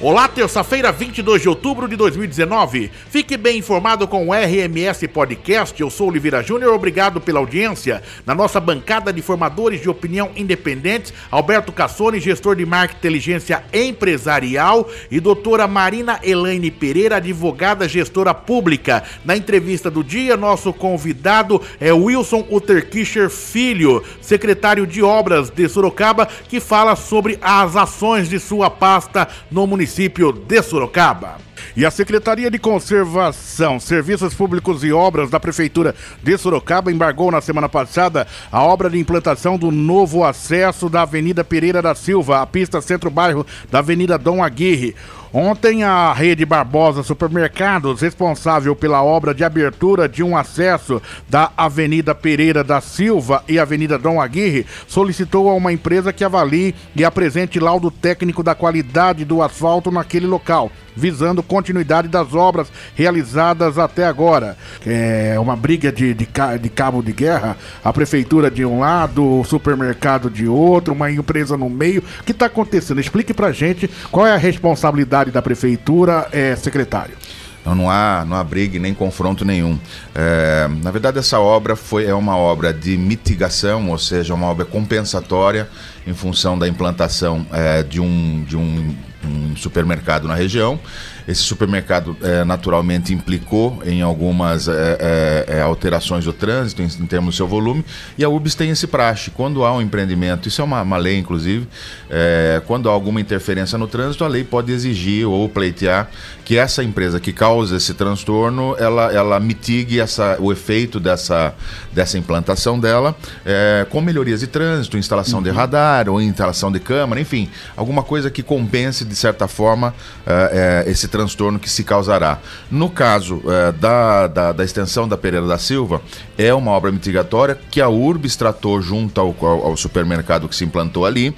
Olá, terça-feira, 22 de outubro de 2019. Fique bem informado com o RMS Podcast. Eu sou Oliveira Júnior, obrigado pela audiência. Na nossa bancada de formadores de opinião independentes, Alberto Cassone, gestor de marketing inteligência empresarial, e doutora Marina Elaine Pereira, advogada gestora pública. Na entrevista do dia, nosso convidado é Wilson Uterkischer Filho, secretário de Obras de Sorocaba, que fala sobre as ações de sua pasta no município município de Sorocaba. E a Secretaria de Conservação, Serviços Públicos e Obras da Prefeitura de Sorocaba embargou na semana passada a obra de implantação do novo acesso da Avenida Pereira da Silva, à pista centro-bairro da Avenida Dom Aguirre. Ontem, a rede Barbosa Supermercados, responsável pela obra de abertura de um acesso da Avenida Pereira da Silva e Avenida Dom Aguirre, solicitou a uma empresa que avalie e apresente laudo técnico da qualidade do asfalto naquele local visando continuidade das obras realizadas até agora. É uma briga de, de, de cabo de guerra, a prefeitura de um lado, o supermercado de outro, uma empresa no meio. O que está acontecendo? Explique para gente qual é a responsabilidade da prefeitura, é, secretário. Não há, não há briga nem confronto nenhum. É, na verdade, essa obra foi, é uma obra de mitigação, ou seja, uma obra compensatória em função da implantação é, de, um, de um, um supermercado na região. Esse supermercado é, naturalmente implicou em algumas é, é, é, alterações do trânsito em, em, termos do seu volume e a UBS tem esse praxe. Quando há um empreendimento, isso é uma, uma lei inclusive, é, quando há alguma interferência no trânsito, a lei pode exigir ou pleitear que essa empresa que causa esse transtorno, ela, ela mitigue essa, o efeito dessa, dessa implantação dela é, com melhorias de trânsito, instalação uhum. de radar ou instalação de câmera, enfim, alguma coisa que compense de certa forma esse transtorno transtorno que se causará. No caso é, da, da, da, extensão da Pereira da Silva, é uma obra mitigatória que a URBS tratou junto ao, ao, ao supermercado que se implantou ali,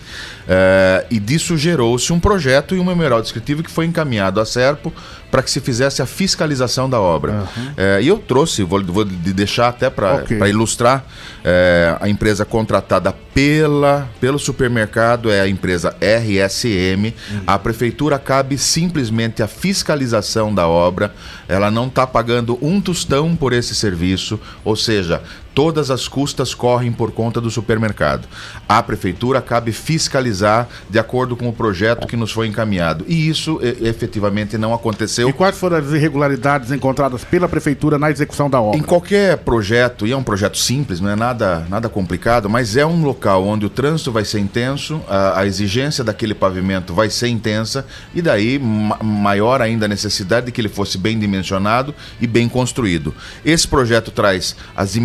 é, e disso gerou-se um projeto e um memorial descritivo que foi encaminhado à Serpo para que se fizesse a fiscalização da obra. Uhum. É, e eu trouxe, vou, vou deixar até para okay. ilustrar, é, a empresa contratada pela, pelo supermercado é a empresa RSM. Uhum. A prefeitura cabe simplesmente a fiscalização da obra, ela não está pagando um tostão por esse serviço, ou seja, todas as custas correm por conta do supermercado. A prefeitura cabe fiscalizar de acordo com o projeto que nos foi encaminhado. E isso efetivamente não aconteceu. E quais foram as irregularidades encontradas pela prefeitura na execução da obra? Em qualquer projeto, e é um projeto simples, não é nada, nada complicado, mas é um local onde o trânsito vai ser intenso, a, a exigência daquele pavimento vai ser intensa, e daí ma maior ainda a necessidade de que ele fosse bem dimensionado e bem construído. Esse projeto traz as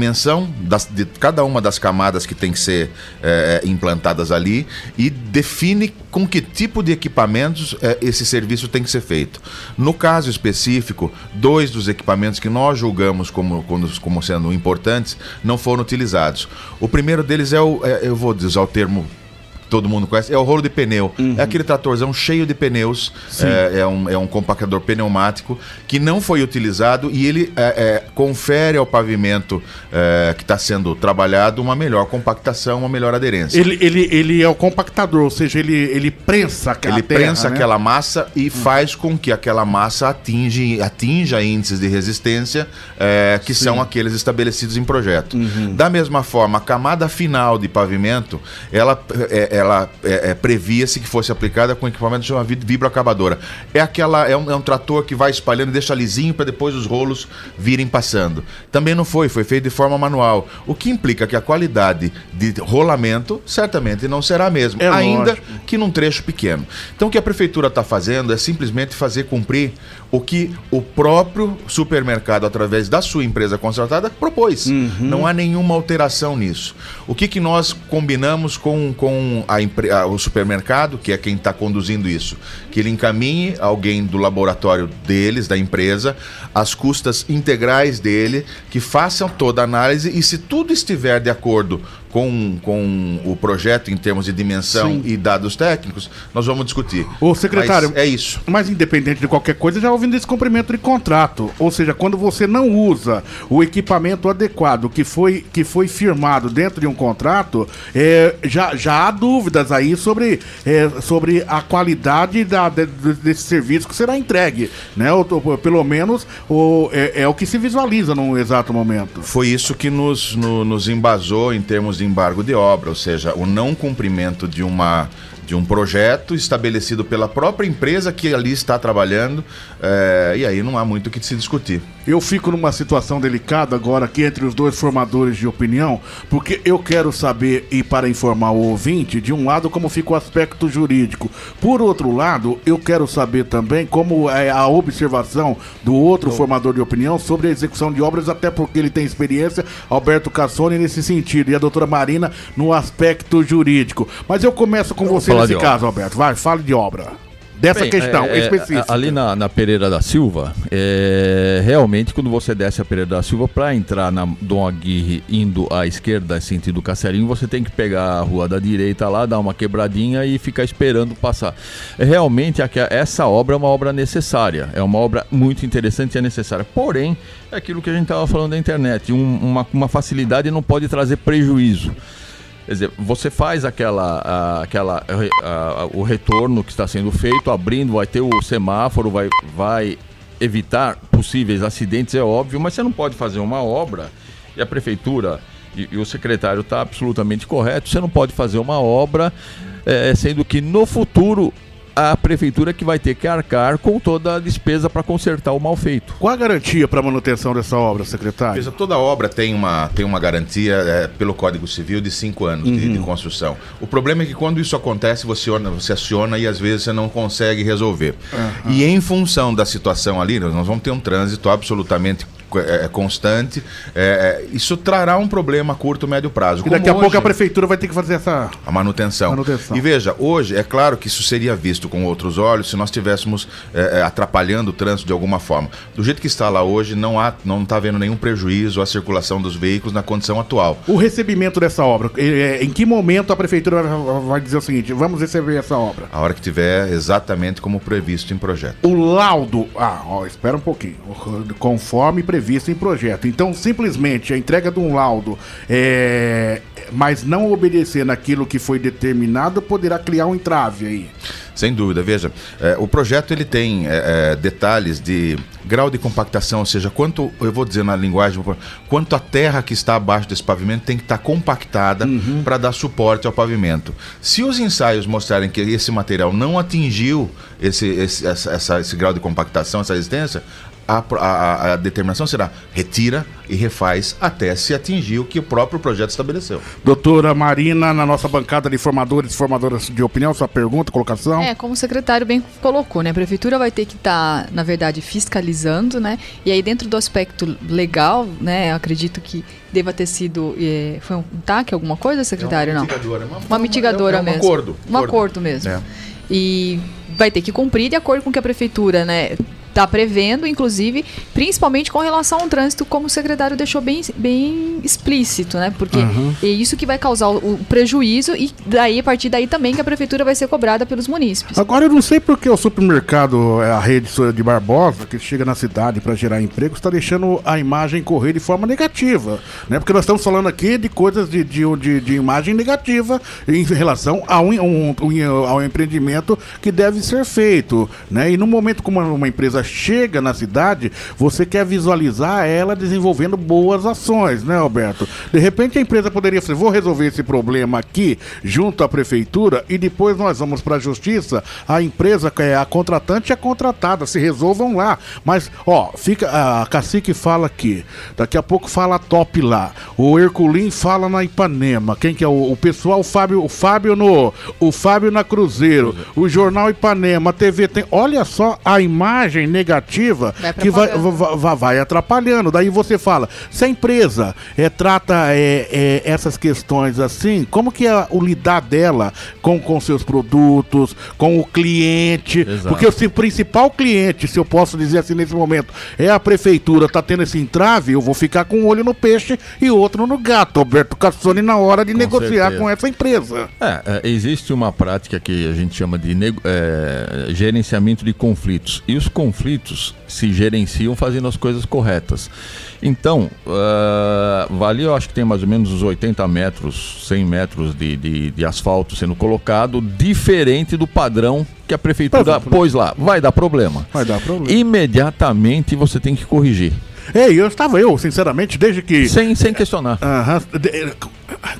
das, de cada uma das camadas que tem que ser é, implantadas ali e define com que tipo de equipamentos é, esse serviço tem que ser feito. No caso específico, dois dos equipamentos que nós julgamos como, como, como sendo importantes não foram utilizados. O primeiro deles é o, é, eu vou usar o termo todo mundo conhece, é o rolo de pneu. Uhum. É aquele tratorzão cheio de pneus, é, é, um, é um compactador pneumático que não foi utilizado e ele é, é confere ao pavimento é, que está sendo trabalhado uma melhor compactação, uma melhor aderência. Ele, ele, ele é o compactador, ou seja, ele, ele prensa aquela Ele terra, prensa né? aquela massa e uhum. faz com que aquela massa atinge, atinja índices de resistência é, que Sim. são aqueles estabelecidos em projeto. Uhum. Da mesma forma, a camada final de pavimento, ela, ela é, é, previa-se que fosse aplicada com equipamento chamado vibroacabadora. É aquela é um, é um trator que vai espalhando e deixa lisinho para depois os rolos virem passando. Também não foi, foi feito de forma manual, o que implica que a qualidade de rolamento certamente não será a mesma, é ainda lógico. que num trecho pequeno. Então o que a prefeitura está fazendo é simplesmente fazer cumprir o que o próprio supermercado, através da sua empresa contratada, propôs. Uhum. Não há nenhuma alteração nisso. O que, que nós combinamos com, com a, a, o supermercado, que é quem está conduzindo isso? Que ele encaminhe alguém do laboratório deles, da empresa, as custas integrais dele, que façam toda a análise e se tudo estiver de acordo com, com o projeto em termos de dimensão Sim. e dados técnicos, nós vamos discutir. O secretário, mas é isso. Mas independente de qualquer coisa, já houve um descumprimento de contrato. Ou seja, quando você não usa o equipamento adequado que foi, que foi firmado dentro de um contrato, é, já, já há dúvidas aí sobre, é, sobre a qualidade da, de, desse serviço que será entregue. Né? Ou, ou, pelo menos o, é, é, o que se visualiza num exato momento. Foi isso que nos, no, nos embasou em termos de embargo de obra, ou seja, o não cumprimento de uma de um projeto estabelecido pela própria empresa que ali está trabalhando, é, e aí não há muito o que se discutir. Eu fico numa situação delicada agora aqui entre os dois formadores de opinião, porque eu quero saber e para informar o ouvinte, de um lado, como fica o aspecto jurídico. Por outro lado, eu quero saber também como é a observação do outro formador de opinião sobre a execução de obras, até porque ele tem experiência, Alberto Cassoni, nesse sentido, e a doutora Marina no aspecto jurídico. Mas eu começo com você nesse caso, Alberto. Vai, fale de obra dessa Bem, questão é, é, específica. Ali na, na, Pereira da Silva, é, realmente quando você desce a Pereira da Silva, para entrar na Dom Aguirre indo à esquerda, sentido Cacelinho, você tem que pegar a rua da direita lá, dar uma quebradinha e ficar esperando passar. Realmente essa obra é uma obra necessária, é uma obra muito interessante e é necessária. Porém, é aquilo que a gente estava falando da internet, um, uma, uma facilidade não pode trazer prejuízo. Quer dizer, você faz aquela, aquela o retorno que está sendo feito, abrindo, vai ter o semáforo, vai, vai evitar possíveis acidentes, é óbvio, mas você não pode fazer uma obra e a prefeitura e, e o secretário está absolutamente correto, você não pode fazer uma obra é, sendo que no futuro a prefeitura que vai ter que arcar com toda a despesa para consertar o mal feito. Qual a garantia para a manutenção dessa obra, secretário? Veja, toda obra tem uma, tem uma garantia é, pelo Código Civil de cinco anos uhum. de, de, construção. O problema é que quando isso acontece, você, você aciona e às vezes você não consegue resolver. Uhum. E em função da situação ali, nós vamos ter um trânsito absolutamente é, é, constante, é, é, isso trará um problema a curto, médio prazo. E daqui a hoje, pouco a prefeitura vai ter que fazer essa a manutenção. manutenção. E veja, hoje é claro que isso seria visto com outros olhos se nós estivéssemos é, é, atrapalhando o trânsito de alguma forma. Do jeito que está lá hoje, não há, não está havendo nenhum prejuízo à circulação dos veículos na condição atual. O recebimento dessa obra, em que momento a prefeitura vai dizer o seguinte: vamos receber essa obra? A hora que tiver exatamente como previsto em projeto. O laudo, ah, ó, espera um pouquinho, conforme previsto previsto em projeto. Então, simplesmente a entrega de um laudo, é, mas não obedecer naquilo que foi determinado, poderá criar um entrave aí. Sem dúvida, veja, é, o projeto ele tem é, é, detalhes de grau de compactação, ou seja, quanto, eu vou dizer na linguagem, quanto a terra que está abaixo desse pavimento tem que estar compactada uhum. para dar suporte ao pavimento. Se os ensaios mostrarem que esse material não atingiu esse, esse, essa, esse grau de compactação, essa resistência, a, a, a, determinação será retira e refaz até se atingir o que o próprio projeto estabeleceu. Doutora Marina, na nossa bancada de formadores e formadoras de opinião, sua pergunta, colocação? É, como o secretário bem colocou, né? A prefeitura vai ter que estar, tá, na verdade, fiscalizando, né? E aí, dentro do aspecto legal, né? Acredito que deva ter sido. É, foi um TAC, alguma coisa, secretário? É uma mitigadora, Não. Uma, uma mitigadora é, é um mesmo. Um acordo. Um acordo mesmo. É. E vai ter que cumprir de acordo com que a prefeitura, né? Está prevendo, inclusive, principalmente com relação ao trânsito, como o secretário deixou bem, bem explícito, né? Porque uhum. é isso que vai causar o, prejuízo e daí, a partir daí também que a prefeitura vai ser cobrada pelos munícipes. Agora eu não sei porque o supermercado, é a rede de Barbosa, que chega na cidade para gerar emprego, está deixando a imagem correr de forma negativa, né? Porque nós estamos falando aqui de coisas de, de, de, de imagem negativa em relação ao, um, um, ao empreendimento que deve ser feito, né? E no momento como uma empresa chega na cidade, você quer visualizar ela desenvolvendo boas ações, né, Alberto? De repente a empresa poderia dizer, vou resolver esse problema aqui junto à prefeitura e depois nós vamos para a justiça, a empresa que é a contratante a contratada, se resolvam lá. Mas, ó, fica a Cacique fala aqui, daqui a pouco fala top lá. O Herculin fala na Ipanema. Quem que é o, o pessoal, o Fábio, o Fábio no, o Fábio na Cruzeiro, o Jornal Ipanema, a TV tem. Olha só a imagem negativa vai que vai, vai, vai, atrapalhando. Daí você fala, se a empresa é, trata é, é, essas questões assim, como que é o lidar dela com, com seus produtos, com o cliente? Exato. Porque o principal cliente, se eu posso dizer assim nesse momento, é a prefeitura, tá tendo esse entrave, eu vou ficar com um olho no peixe e outro no gato, Alberto Cassoni, na hora de com negociar certeza. com essa empresa. É, é, existe uma prática que a gente chama de é, gerenciamento de conflitos. E os conflitos se gerenciam fazendo as coisas corretas. Então, uh, Vale, eu acho que tem mais ou menos uns 80 metros, 100 metros de, de, de asfalto sendo colocado, diferente do padrão que a prefeitura pôs lá. Vai dar problema. Vai dar problema. Imediatamente você tem que corrigir. Ei, eu estava eu, sinceramente, desde que. Sem, sem questionar.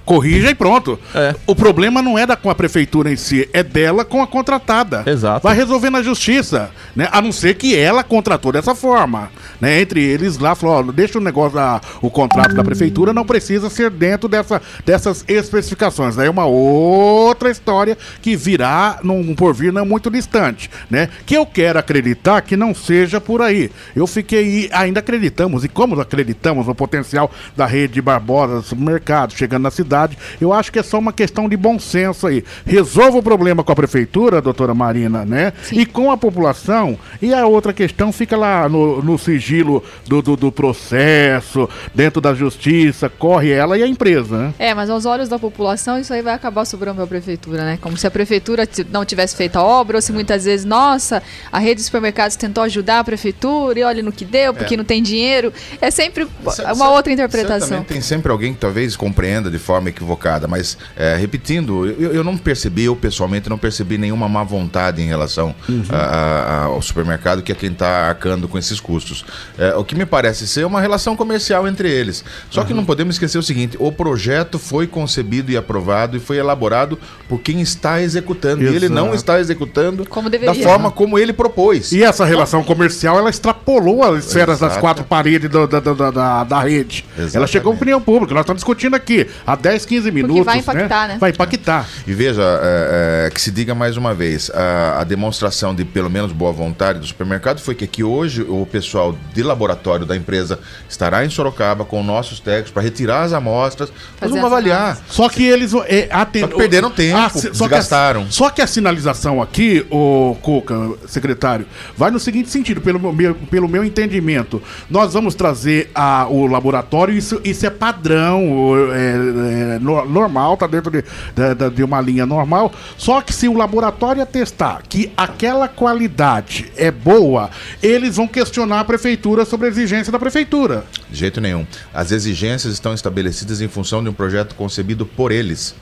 Corrija e pronto. É. O problema não é da com a prefeitura em si, é dela com a contratada. Exato. Vai resolver na justiça, né? A não ser que ela contratou dessa forma, né? Entre eles lá falou, ó, deixa o negócio da, o contrato da prefeitura não precisa ser dentro dessa, dessas especificações. Daí é uma outra história que virá num porvir não muito distante, né? Que eu quero acreditar que não seja por aí. Eu fiquei ainda acreditamos e como acreditamos no potencial da rede Barbosa supermercado chegando na cidade. Eu acho que é só uma questão de bom senso aí. Resolva o problema com a prefeitura, doutora Marina, né? Sim. E com a população. E a outra questão fica lá no, no sigilo do, do, do, processo, dentro da justiça, corre ela e a empresa, né? É, mas aos olhos da população, isso aí vai acabar sobrando para a prefeitura, né? Como se a prefeitura não tivesse feito a obra, ou se muitas vezes, nossa, a rede de supermercados tentou ajudar a prefeitura e olha no que deu, porque é. não tem dinheiro. É sempre uma outra interpretação. Tem sempre alguém que talvez compreenda de forma equivocada, mas é, repetindo, eu, eu, não percebi, eu pessoalmente não percebi nenhuma má vontade em relação uhum. a, a, ao supermercado que é quem está arcando com esses custos. É, o que me parece ser uma relação comercial entre eles. Só uhum. que não podemos esquecer o seguinte: o projeto foi concebido e aprovado e foi elaborado por quem está executando. Exato. E ele não está executando da forma como ele propôs. E essa relação comercial ela extrapolou as esferas Exato. das quatro paredes da, da, da, da, da rede. Exatamente. Ela chegou à opinião pública. Nós estamos discutindo aqui há 10, 15 minutos. Porque vai impactar, né? né? Vai impactar. E veja, é, é, que se diga mais uma vez, a, a, demonstração de pelo menos boa vontade do supermercado foi que aqui hoje o pessoal de laboratório da empresa estará em Sorocaba com nossos técnicos para retirar as amostras, nós vamos avaliar. Só que eles é, atend... só que perderam tempo, ah, só desgastaram. Que a, só que a sinalização aqui, o Cuca, secretário, vai no seguinte sentido, pelo meu, pelo meu entendimento, nós vamos trazer a, o laboratório, isso, isso é padrão, é, é, normal, tá dentro de, de, de, uma linha normal. Só que se o laboratório atestar que aquela qualidade é boa, eles vão questionar a prefeitura sobre a exigência da prefeitura. De jeito nenhum. As exigências estão estabelecidas em função de um projeto concebido por eles.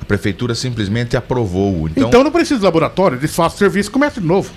A prefeitura simplesmente aprovou. Então, então não precisa de laboratório, eles fazem serviço e começa de novo.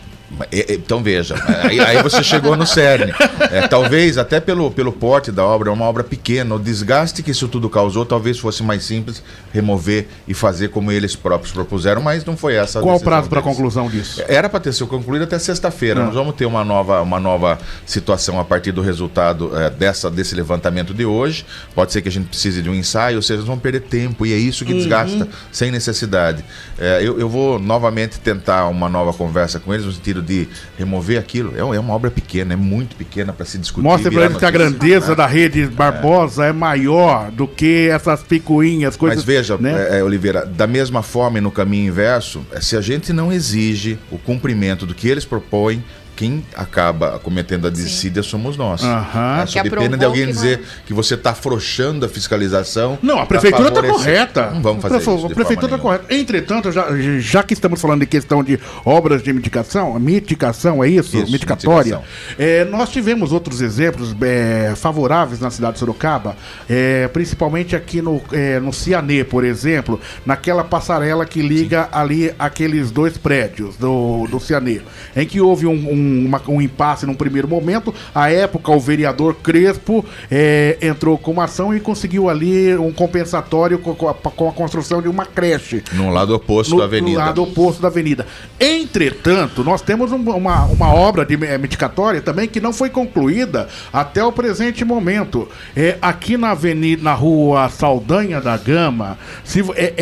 Então veja, aí, aí, você chegou no cerne. É, talvez até pelo, pelo porte da obra, é uma obra pequena, o desgaste que isso tudo causou, talvez fosse mais simples remover e fazer como eles próprios propuseram, mas não foi essa. Qual o prazo para a conclusão disso? Era para ter sido concluído até sexta-feira. Ah. Nós vamos ter uma nova, uma nova situação a partir do resultado é, dessa, desse levantamento de hoje. Pode ser que a gente precise de um ensaio, ou seja, nós vamos perder tempo e é isso que uhum. desgasta sem necessidade. É, eu, eu vou novamente tentar uma nova conversa com eles no sentido de remover aquilo. É, é uma obra pequena, é muito pequena para se discutir. Mostra para eles que a grandeza da rede Barbosa é. é. maior do que essas picuinhas, coisas. Mas veja, né? é, é Oliveira, da mesma forma e no caminho inverso, é, se a gente não exige o cumprimento do que eles propõem, quem acaba cometendo a dissídia somos nós. Uhum. É, sob pena de alguém dizer vai... que você está afrouxando a fiscalização. Não, a prefeitura está correta. Não vamos fazer isso. A prefeitura está correta. Entretanto, já, já que estamos falando de questão de obras de mitigação, mitigação é isso? isso Mitigatória. É, nós tivemos outros exemplos é, favoráveis na cidade de Sorocaba, é, principalmente aqui no, é, no Cianê, por exemplo, naquela passarela que liga Sim. ali aqueles dois prédios do, do Cianê, em que houve um, um uma, um impasse num primeiro momento. À época, o vereador Crespo é, entrou com uma ação e conseguiu ali um compensatório com, com, a, com a, construção de uma creche. No lado oposto no, da avenida. No lado oposto da avenida. Entretanto, nós temos um, uma, uma obra de é, medicatória também que não foi concluída até o presente momento. É, aqui na avenida, na rua Saldanha da Gama, se, é,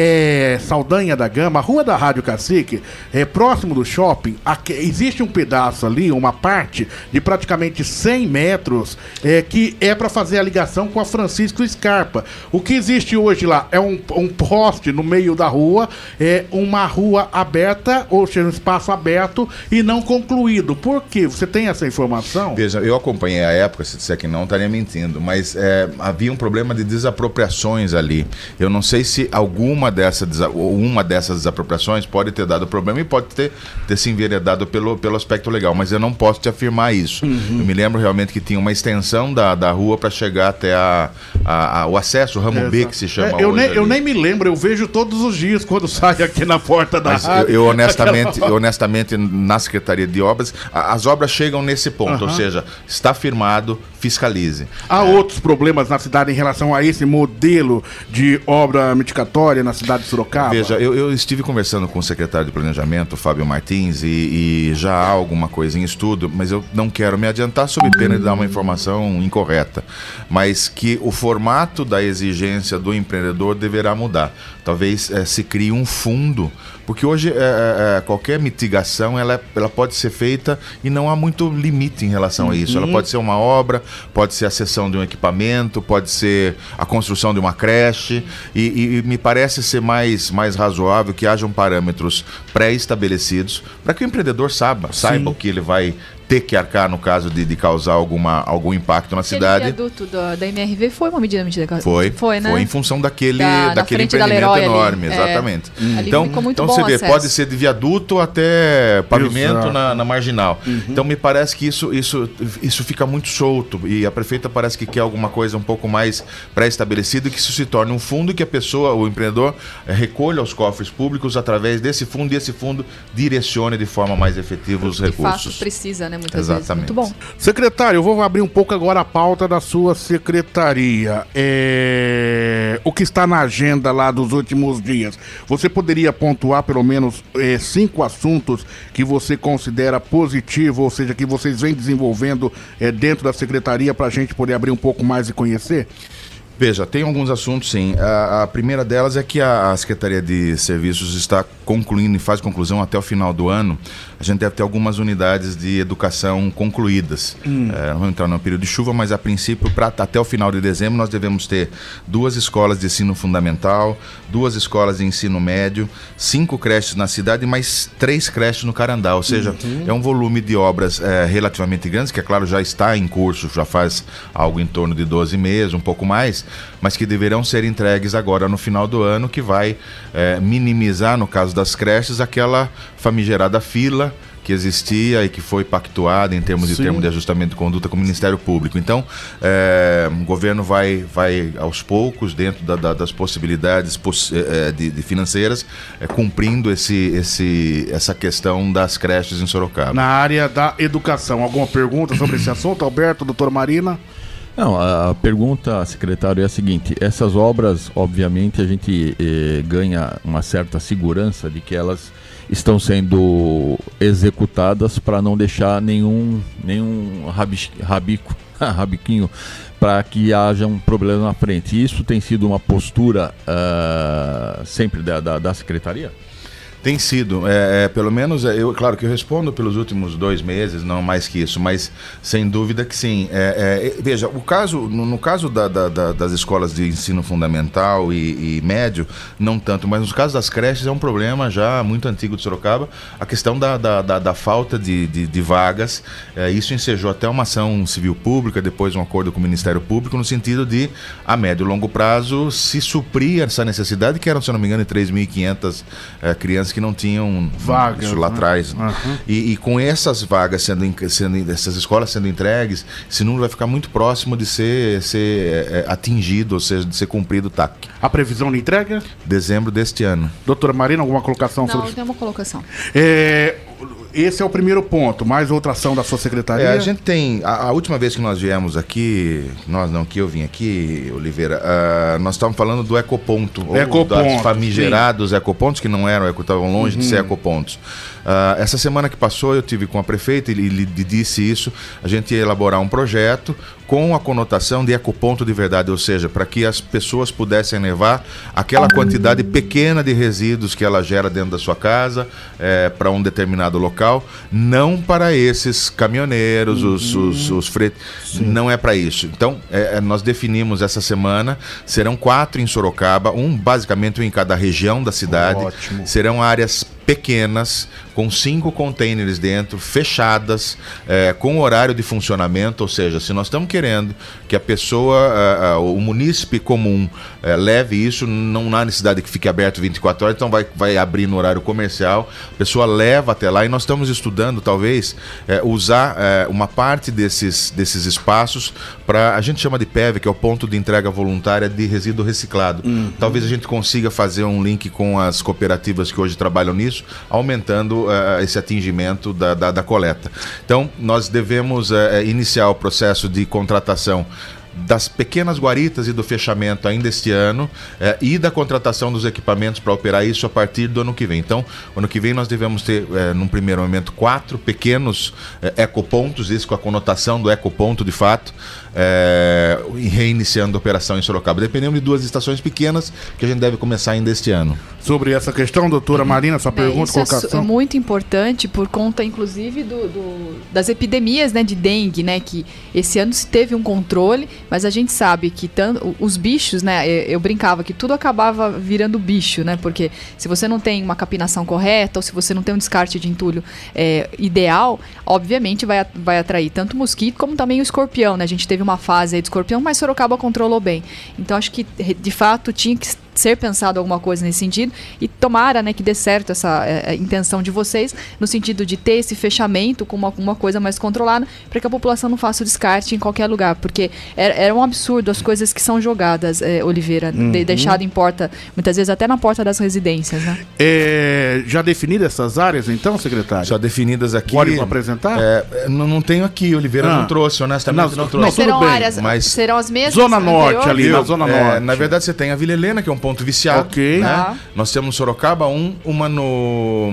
é Saldanha da Gama, a rua da Rádio Cacique, é próximo do shopping, aqui, existe um pedaço ali ali, uma parte de praticamente 100 metros, é, que é para fazer a ligação com a Francisco Scarpa. O que existe hoje lá é um, um poste no meio da rua, é uma rua aberta, ou seja, um espaço aberto e não concluído. Por quê? Você tem essa informação? Veja, eu acompanhei a época, se disser que não, estaria mentindo, mas é, havia um problema de desapropriações ali. Eu não sei se alguma dessa, uma dessas desapropriações pode ter dado problema e pode ter, ter se enveredado pelo, pelo aspecto legal, mas eu não posso te afirmar isso. Uhum. Eu me lembro realmente que tinha uma extensão da, da rua para chegar até a, a, a, o acesso, o ramo é, B, que se chama é, eu, nem, eu nem me lembro, eu vejo todos os dias quando sai aqui na porta da mas rádio. Eu, eu honestamente, eu, honestamente, na Secretaria de Obras, as obras chegam nesse ponto, uhum. ou seja, está firmado, fiscalize. Há é. outros problemas na cidade em relação a esse modelo de obra mitigatória na cidade de Sorocaba? Veja, eu, eu estive conversando com o secretário de Planejamento, Fábio Martins, e, e, já há alguma coisa em estudo, mas eu não quero me adiantar sob pena de dar uma informação incorreta. Mas que o formato da exigência do empreendedor deverá mudar. Talvez é, se crie um fundo porque hoje é, é, é, qualquer mitigação ela, ela pode ser feita e não há muito limite em relação a isso. Ela uhum. pode ser uma obra, pode ser a cessão de um equipamento, pode ser a construção de uma creche. E, e me parece ser mais, mais razoável que hajam parâmetros pré-estabelecidos para que o empreendedor saiba, saiba o que ele vai ter que arcar no caso de, de causar alguma, algum impacto na cidade. O viaduto do, da MRV foi uma medida medida Foi, foi, né? Foi em função daquele, da, daquele empreendimento enorme, ali. É. exatamente. É, então, então você vê, acesso. pode ser de viaduto até pavimento na, na, marginal. Uhum. Então me parece que isso, isso, isso fica muito solto e a prefeita parece que quer alguma coisa um pouco mais pré-estabelecida que isso se torne um fundo e que a pessoa, o empreendedor, recolha os cofres públicos através desse fundo e esse fundo direcione de forma mais efetiva os recursos. De fato, precisa, né? Né? Muitas Exatamente. vezes. Muito bom. Secretário, eu vou abrir um pouco agora a pauta da sua secretaria. É... O que está na agenda lá dos últimos dias? Você poderia pontuar pelo menos é, cinco assuntos que você considera positivo, ou seja, que vocês vêm desenvolvendo é, dentro da secretaria para a gente poder abrir um pouco mais e conhecer? Veja, tem alguns assuntos sim. A, a primeira delas é que a, a, Secretaria de Serviços está concluindo e faz conclusão até o final do ano. A gente deve ter algumas unidades de educação concluídas. Hum. É, não vamos entrar no período de chuva, mas a princípio, pra, até o final de dezembro, nós devemos ter duas escolas de ensino fundamental, duas escolas de ensino médio, cinco creches na cidade e mais três creches no Carandá. Ou seja, uhum. é um volume de obras é, relativamente grandes, que é claro já está em curso, já faz algo em torno de 12 meses, um pouco mais mas que deverão ser entregues agora no final do ano, que vai é, minimizar, no caso das creches, aquela famigerada fila que existia e que foi pactuada em termos Sim. de termo de ajustamento de conduta com o Ministério Público. Então, é, o governo vai, vai aos poucos, dentro da, da, das possibilidades poss é, de, de, financeiras, é, cumprindo esse, esse, essa questão das creches em Sorocaba. Na área da educação, alguma pergunta sobre esse assunto, Alberto, doutor Marina? Não, a, pergunta, secretário, é a seguinte: essas obras, obviamente, a gente eh, ganha uma certa segurança de que elas estão sendo executadas para não deixar nenhum, nenhum rabico, rabiquinho para que haja um problema na frente. Isso tem sido uma postura uh, sempre da, da, da secretaria? Tem sido, é, é, pelo menos, é, eu, claro que eu respondo pelos últimos dois meses, não mais que isso, mas sem dúvida que sim. É, é veja, o caso, no, no caso da, da, da, das escolas de ensino fundamental e, e, médio, não tanto, mas no caso das creches é um problema já muito antigo de Sorocaba, a questão da, da, falta de, de, de vagas. É, isso ensejou até uma ação civil pública, depois um acordo com o Ministério Público, no sentido de, a médio e longo prazo, se suprir essa necessidade, que eram, se não me engano, 3.500 é, crianças que não tinham vagas isso lá né? atrás. Uhum. E, e, com essas vagas sendo, sendo, essas escolas sendo entregues, esse número vai ficar muito próximo de ser, ser é, atingido, ou seja, de ser cumprido o TAC. A previsão de entrega? Dezembro deste ano. Doutora Marina, alguma colocação Não, sobre Não, tem uma colocação. É, esse é o primeiro ponto. Mais outra ação da sua secretaria? É, a gente tem. A, a, última vez que nós viemos aqui, nós não, que eu vim aqui, Oliveira, uh, nós estávamos falando do ecoponto. Ecoponto. Ou famigerados sim. ecopontos, que não eram, estavam longe uhum. de ser ecopontos. Uh, essa semana que passou, eu tive com a prefeita e lhe disse isso. A gente ia elaborar um projeto com a conotação de ecoponto de verdade, ou seja, para que as pessoas pudessem levar aquela quantidade pequena de resíduos que ela gera dentro da sua casa é, para um determinado local, não para esses caminhoneiros, os, os, os fretes, não é para isso. Então, é, nós definimos essa semana, serão quatro em Sorocaba, um basicamente um em cada região da cidade, Ótimo. serão áreas pequenas, com cinco containers dentro, fechadas, é, com horário de funcionamento. Ou seja, se nós estamos querendo que a pessoa, a, a, o munícipe comum, é, leve isso, não há necessidade que fique aberto 24 horas, então vai, vai abrir no horário comercial, a pessoa leva até lá e nós estamos estudando, talvez, é, usar é, uma parte desses, desses espaços para, a gente chama de PEV, que é o ponto de entrega voluntária de resíduo reciclado. Uhum. Talvez a gente consiga fazer um link com as cooperativas que hoje trabalham nisso isso, aumentando uh, esse atingimento da, da, da, coleta. Então, nós devemos uh, iniciar o processo de contratação das pequenas guaritas e do fechamento ainda este ano eh, e da contratação dos equipamentos para operar isso a partir do ano que vem. Então, ano que vem nós devemos ter, eh, num primeiro momento, quatro pequenos eh, ecopontos, isso com a conotação do ecoponto de fato, é, reiniciando a operação em Sorocaba. Dependendo de duas estações pequenas que a gente deve começar ainda este ano. Sobre essa questão, doutora Marina, sua pergunta, isso é colocação. É muito importante por conta, inclusive, do, do, das epidemias né, de dengue, né? Que esse ano se teve um controle, mas a gente sabe que tanto, os bichos, né? Eu, eu brincava que tudo acabava virando bicho, né? Porque se você não tem uma capinação correta ou se você não tem um descarte de entulho é, ideal, obviamente vai, vai atrair tanto o mosquito como também o escorpião, né? A gente teve uma fase aí de escorpião, mas Sorocaba controlou bem. Então acho que de fato tinha que ser pensado alguma coisa nesse sentido e tomara né, que dê certo essa é, intenção de vocês no sentido de ter esse fechamento com uma, uma coisa mais controlada para que a população não faça o descarte em qualquer lugar, porque era, era um absurdo as coisas que são jogadas, é, Oliveira, uhum. de, deixado em porta, muitas vezes até na porta das residências. Né? É, já definidas essas áreas então, secretário? Já definidas aqui. Pode apresentar? É, não, não tenho aqui, Oliveira ah. não trouxe, honestamente não, não trouxe. Mas serão, áreas, mas serão as mesmas? Zona Norte ali, na Zona é, Norte. Na verdade você tem a Vila Helena, que é um ponto viciado. Ok. Né? Tá. Nós temos Sorocaba um, uma no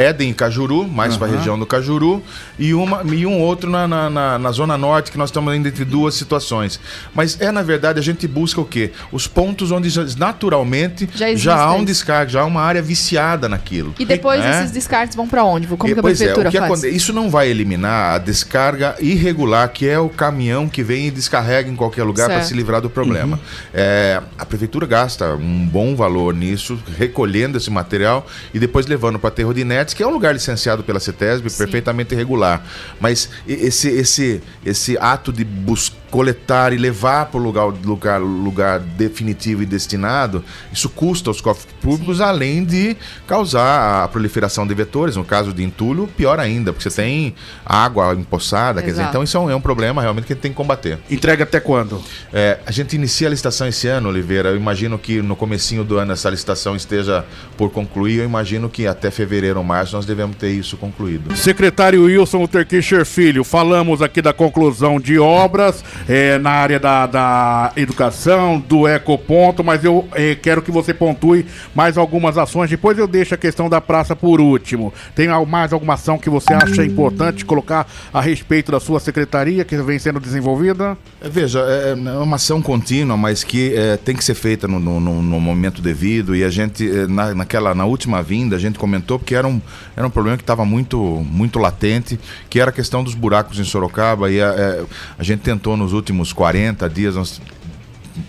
Éden Cajuru, mais uhum. para a região do Cajuru, e, uma, e um outro na, na, na, na, Zona Norte, que nós estamos ainda entre duas situações. Mas é, na verdade, a gente busca o quê? Os pontos onde já, naturalmente já, já há um descarte, já há uma área viciada naquilo. E depois né? esses descartes vão para onde? Como e, que a prefeitura é, faz? Isso não vai eliminar a descarga irregular, que é o caminhão que vem e descarrega em qualquer lugar para se livrar do problema. Uhum. É, a prefeitura gasta um bom valor nisso, recolhendo esse material e depois levando para aterro de inertes que é um lugar licenciado pela CETESB, Sim. perfeitamente regular. Mas esse, esse, esse ato de buscar coletar e levar para o lugar, lugar, lugar definitivo e destinado, isso custa aos cofres públicos, Sim. além de causar a proliferação de vetores, no caso de entulho, pior ainda, porque você tem água empoçada, quer dizer, então isso é um, é um, problema realmente que a gente tem que combater. Entrega até quando? É, a gente inicia a licitação esse ano, Oliveira, eu imagino que no comecinho do ano essa licitação esteja por concluir, eu imagino que até fevereiro ou março nós devemos ter isso concluído. Secretário Wilson Terkischer Filho, falamos aqui da conclusão de obras, é, na área da, da educação, do ecoponto, mas eu é, quero que você pontue mais algumas ações. Depois eu deixo a questão da praça por último. Tem mais alguma ação que você acha importante colocar a respeito da sua secretaria que vem sendo desenvolvida? É, veja, é, é uma ação contínua, mas que é, tem que ser feita no, no, no, momento devido. E a gente, é, na, naquela, na última vinda, a gente comentou porque era um, era um problema que estava muito, muito latente, que era a questão dos buracos em Sorocaba. E a, a gente tentou nos últimos 40 dias, nós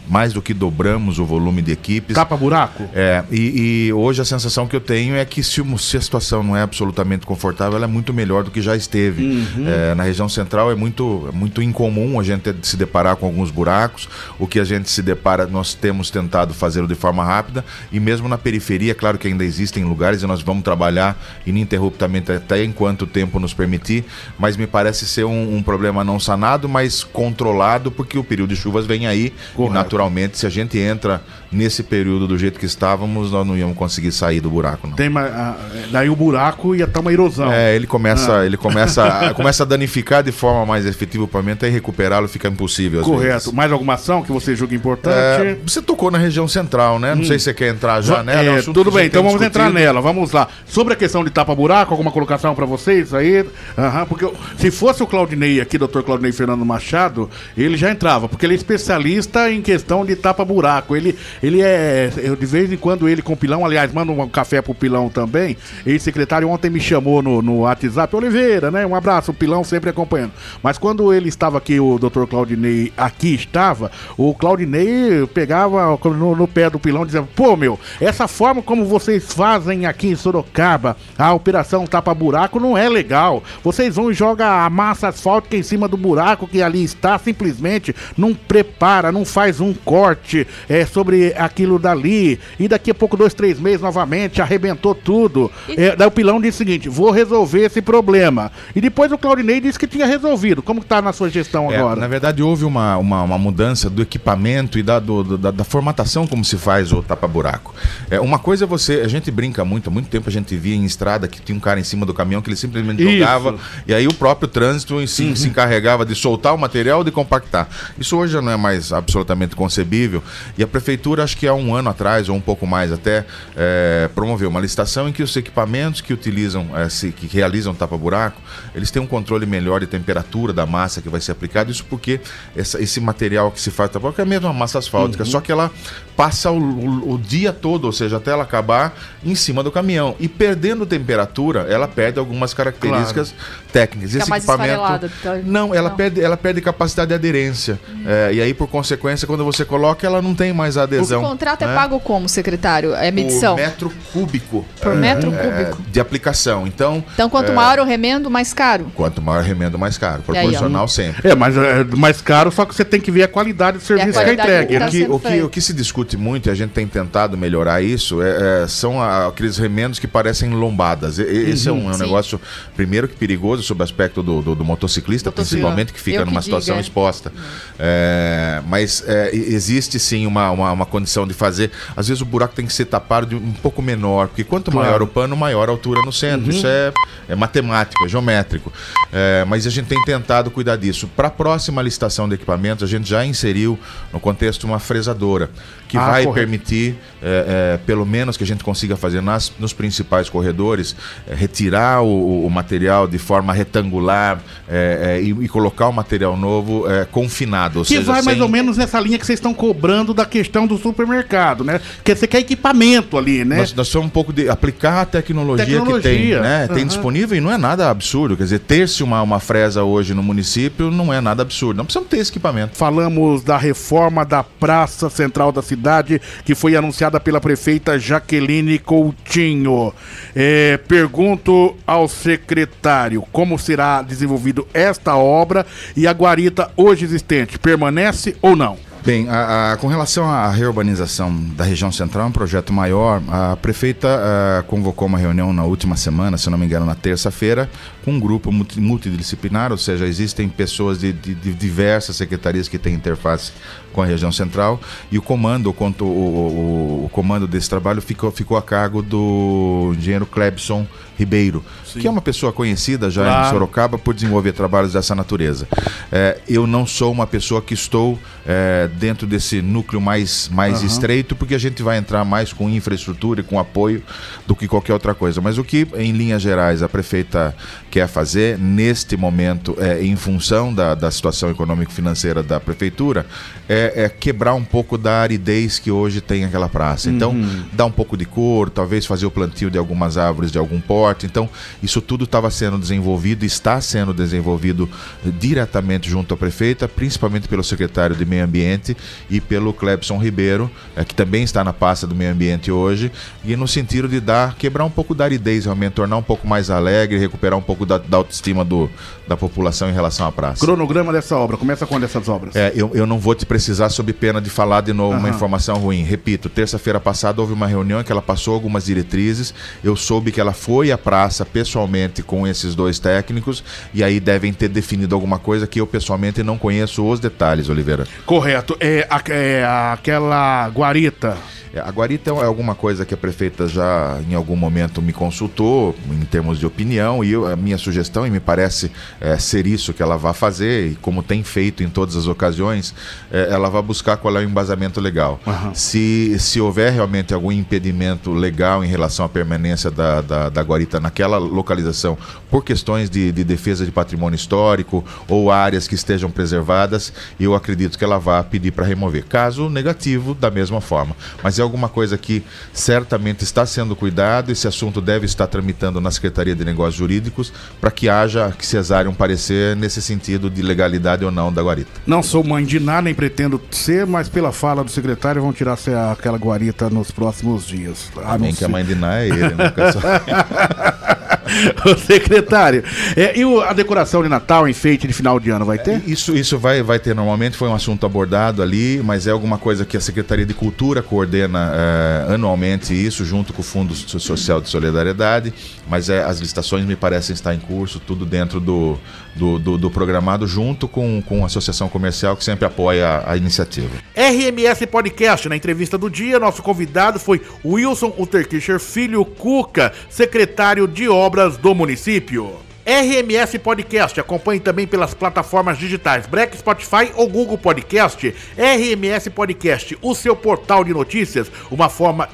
mais do que dobramos o volume de equipes. Tapa buraco? É, e, e, hoje a sensação que eu tenho é que se, se, a situação não é absolutamente confortável, ela é muito melhor do que já esteve. Uhum. É, na região central é muito, é muito incomum a gente se deparar com alguns buracos. O que a gente se depara, nós temos tentado fazê-lo de forma rápida. E mesmo na periferia, claro que ainda existem lugares e nós vamos trabalhar ininterruptamente até enquanto o tempo nos permitir. Mas me parece ser um, um problema não sanado, mas controlado, porque o período de chuvas vem aí. Naturalmente, se a gente entra nesse período do jeito que estávamos, nós não íamos conseguir sair do buraco. Não. Tem a, daí o buraco ia estar uma erosão. É, ele começa, ah. ele começa, começa a danificar de forma mais efetiva o pavimento e recuperá-lo fica impossível. Correto. Vezes. Mais alguma ação que você julga importante? É, você tocou na região central, né? Não hum. sei se você quer entrar já nela. É, é tudo bem, então vamos discutido. entrar nela. Vamos lá. Sobre a questão de tapa-buraco, alguma colocação para vocês aí? Uhum, porque se fosse o Claudinei aqui, doutor Claudinei Fernando Machado, ele já entrava, porque ele é especialista em questão de tapa-buraco. Ele, ele é, de vez em quando, ele com o Pilão, aliás, manda um café pro Pilão também. Ele, secretário, ontem me chamou no, no WhatsApp, Oliveira, né? Um abraço, o Pilão sempre acompanhando. Mas quando ele estava aqui, o doutor Claudinei aqui estava, o Claudinei pegava no, no pé do Pilão dizendo, pô, meu, essa forma como vocês fazem aqui em Sorocaba, a operação tapa-buraco não é legal. Vocês vão e jogam a massa asfáltica em cima do buraco que ali está, simplesmente não prepara, não faz um corte é, sobre aquilo dali. E daqui a pouco, dois, três meses, novamente, arrebentou tudo. É, daí o Pilão disse o seguinte: vou resolver esse problema. E depois o Claudinei disse que tinha resolvido. Como está na sua gestão é, agora? Na verdade, houve uma, uma, uma mudança do equipamento e da, do, da, da, formatação como se faz o tapa-buraco. É, uma coisa é você. A gente brinca muito, há muito tempo a gente via em estrada que tinha um cara em cima do caminhão que ele simplesmente Isso. jogava e aí o próprio trânsito si, uhum. se encarregava de soltar o material de compactar. Isso hoje já não é mais absolutamente concebível. E a prefeitura, acho que há um ano atrás, ou um pouco mais até, é, promoveu uma licitação em que os equipamentos que utilizam, é, se, que realizam tapa-buraco, eles têm um controle melhor de temperatura da massa que vai ser aplicada. Isso porque essa, esse material que se faz tapa-buraco é mesmo uma massa asfáltica, uhum. só que ela passa o, o, o, dia todo, ou seja, até ela acabar em cima do caminhão. E perdendo temperatura, ela perde algumas características claro. técnicas. Fica Esse equipamento. Então, não, ela não. perde, ela perde capacidade de aderência. Uhum. É, e aí, por consequência, quando você coloca, ela não tem mais adesão. O contrato é né? é pago como, secretário? É medição? Por metro cúbico. Por metro é, cúbico. De aplicação. Então. Então, quanto é, maior o remendo, mais caro. Quanto maior o remendo, mais caro. Proporcional aí, sempre. É, mas é mais caro, só que você tem que ver a qualidade do serviço que é entregue. Tá o, que, o, que, o que se discute muito, e a gente tem tentado melhorar isso, é, são a, aqueles remendos que parecem lombadas. E, esse uhum, é um, um negócio, primeiro, que perigoso sob o aspecto do, do, do motociclista, principalmente, que fica Eu numa que situação diga. exposta. É, mas é, existe sim uma, uma, uma, condição de fazer. Às vezes o buraco tem que ser tapado de um pouco menor, porque quanto claro. maior o pano, maior a altura no centro. Uhum. Isso é, é matemático, é geométrico. É, mas a gente tem tentado cuidar disso. Para a próxima licitação de equipamentos, a gente já inseriu no contexto uma fresadora que ah, vai correto. permitir, é, é, pelo menos que a gente consiga fazer nas, nos principais corredores, é, retirar o, o, material de forma retangular é, é, e, e, colocar o material novo é, confinado. que seja, vai mais ou menos nessa linha que vocês estão cobrando da questão do supermercado, né? Porque você quer equipamento ali, né? Nós, nós somos um pouco de aplicar a tecnologia, tecnologia. que tem, né? Uhum. Tem disponível e não é nada absurdo. Quer dizer, ter-se uma, uma fresa hoje no município não é nada absurdo. Não precisamos ter esse equipamento. Falamos da reforma da Praça Central da cidade que foi anunciada pela prefeita Jaqueline Coutinho. É, pergunto ao secretário como será desenvolvido esta obra e a guarita hoje existente permanece ou não? Bem, a, a, com relação à reurbanização da região central, é um projeto maior. A prefeita a, eh, convocou uma reunião na última semana, se não me engano, na terça-feira, com um grupo multidisciplinar, ou seja, existem pessoas de, de, de, diversas secretarias que têm interface com a região central e o comando, o, o, o comando desse trabalho ficou, ficou a cargo do engenheiro Clebson Ribeiro, Sim. que é uma pessoa conhecida já claro. em Sorocaba por desenvolver trabalhos dessa natureza. É, eu não sou uma pessoa que estou é, dentro desse núcleo mais, mais uhum. estreito, porque a gente vai entrar mais com infraestrutura e com apoio do que qualquer outra coisa. Mas o que, em linhas gerais, a prefeita quer fazer neste momento, é, em função da, da situação econômico-financeira da prefeitura, é, é, quebrar um pouco da aridez que hoje tem aquela praça. Então, uhum. dar um pouco de cor, talvez fazer o plantio de algumas árvores de algum porte. Então, isso tudo estava sendo desenvolvido, está sendo desenvolvido diretamente junto à prefeita, principalmente pelo secretário de Meio Ambiente e pelo Clebson Ribeiro, é, que também está na pasta do Meio Ambiente hoje, e no sentido de dar, quebrar um pouco da aridez, realmente, tornar um pouco mais alegre, recuperar um pouco pouco da, da autoestima do, da população em relação à praça. Cronograma dessa obra, começa quando essas obras? É, eu, eu não vou te precisar sob pena de falar de novo uhum. uma informação ruim. Repito, terça-feira passada houve uma reunião em que ela passou algumas diretrizes. Eu soube que ela foi à praça pessoalmente com esses dois técnicos e aí devem ter definido alguma coisa que eu pessoalmente não conheço os detalhes, Oliveira. Correto. É, é aquela guarita. É, a guarita é alguma coisa que a prefeita já em algum momento me consultou em termos de opinião e eu, a minha sugestão, e me parece é, ser isso que ela vai fazer, e como tem feito em todas as ocasiões, é, ela vai buscar qual é o embasamento legal. Uhum. Se, se houver realmente algum impedimento legal em relação à permanência da, da, da guarita naquela localização por questões de, de defesa de patrimônio histórico ou áreas que estejam preservadas, eu acredito que ela vai pedir para remover. Caso negativo, da mesma forma. Mas é alguma coisa que certamente está sendo cuidado, esse assunto deve estar tramitando na Secretaria de Negócios Jurídicos para que haja, que cesare um parecer nesse sentido de legalidade ou não da guarita. Não sou mãe de nada, nem pretendo ser, mas pela fala do secretário vão tirar aquela guarita nos próximos dias. Amém que a mãe de Ná é ele, né? o secretário. É, e o, a decoração de Natal, enfeite de final de ano, vai ter? É, isso, isso vai, vai ter normalmente, foi um assunto abordado ali, mas é alguma coisa que a Secretaria de Cultura coordena é, anualmente isso, junto com o Fundo Social de Solidariedade, mas é, as licitações me parecem estar em curso, tudo dentro do, do, do, do programado, junto com, com a Associação Comercial, que sempre apoia a, a iniciativa. RMS Podcast, na entrevista do dia, nosso convidado foi Wilson Uterkischer Filho Cuca, secretário de Obras do município. RMS Podcast. Acompanhe também pelas plataformas digitais Break, Spotify ou Google Podcast. RMS Podcast, o seu portal de notícias, uma forma